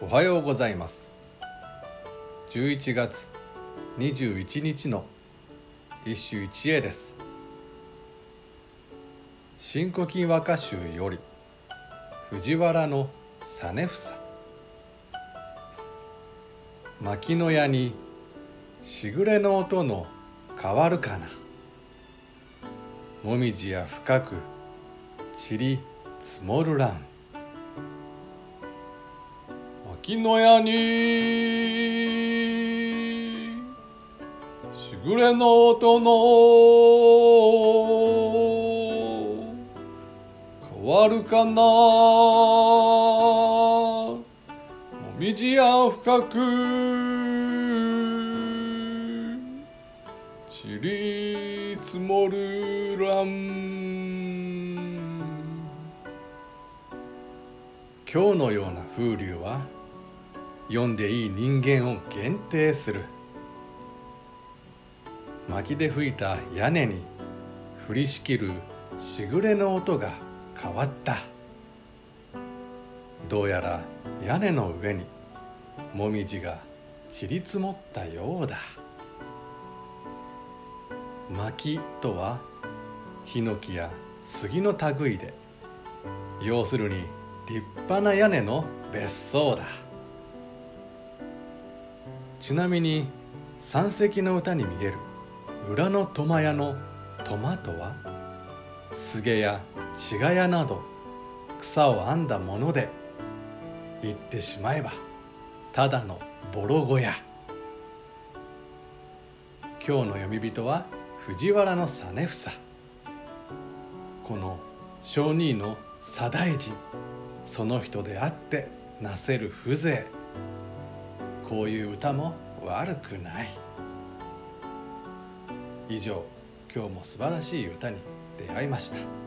おはようございます。11月21日の一首一会です。新古今和歌集より藤原の実房。牧野屋にしぐれの音の変わるかな。もみじや深く散り積もるらん牧野屋にしぐれの音の変わるかな？もみじや深く散り積もるらん今日のような風流は読んでいい人間を限定する。薪で吹いた屋根に降りしきるしぐれの音が変わった。どうやら屋根の上にもみじが散り積もったようだ。薪とはヒノキや杉の類で要するに立派な屋根の別荘だ。ちなみに三隻の歌に見える裏の苫屋の苫とは菅や茅ヶ谷など草を編んだもので言ってしまえばただのボロ小屋。今日の読み人は藤原の実房。この小二の左大臣。その人であってなせる風情。こういう歌も悪くない。以上今日も素晴らしい歌に出会いました。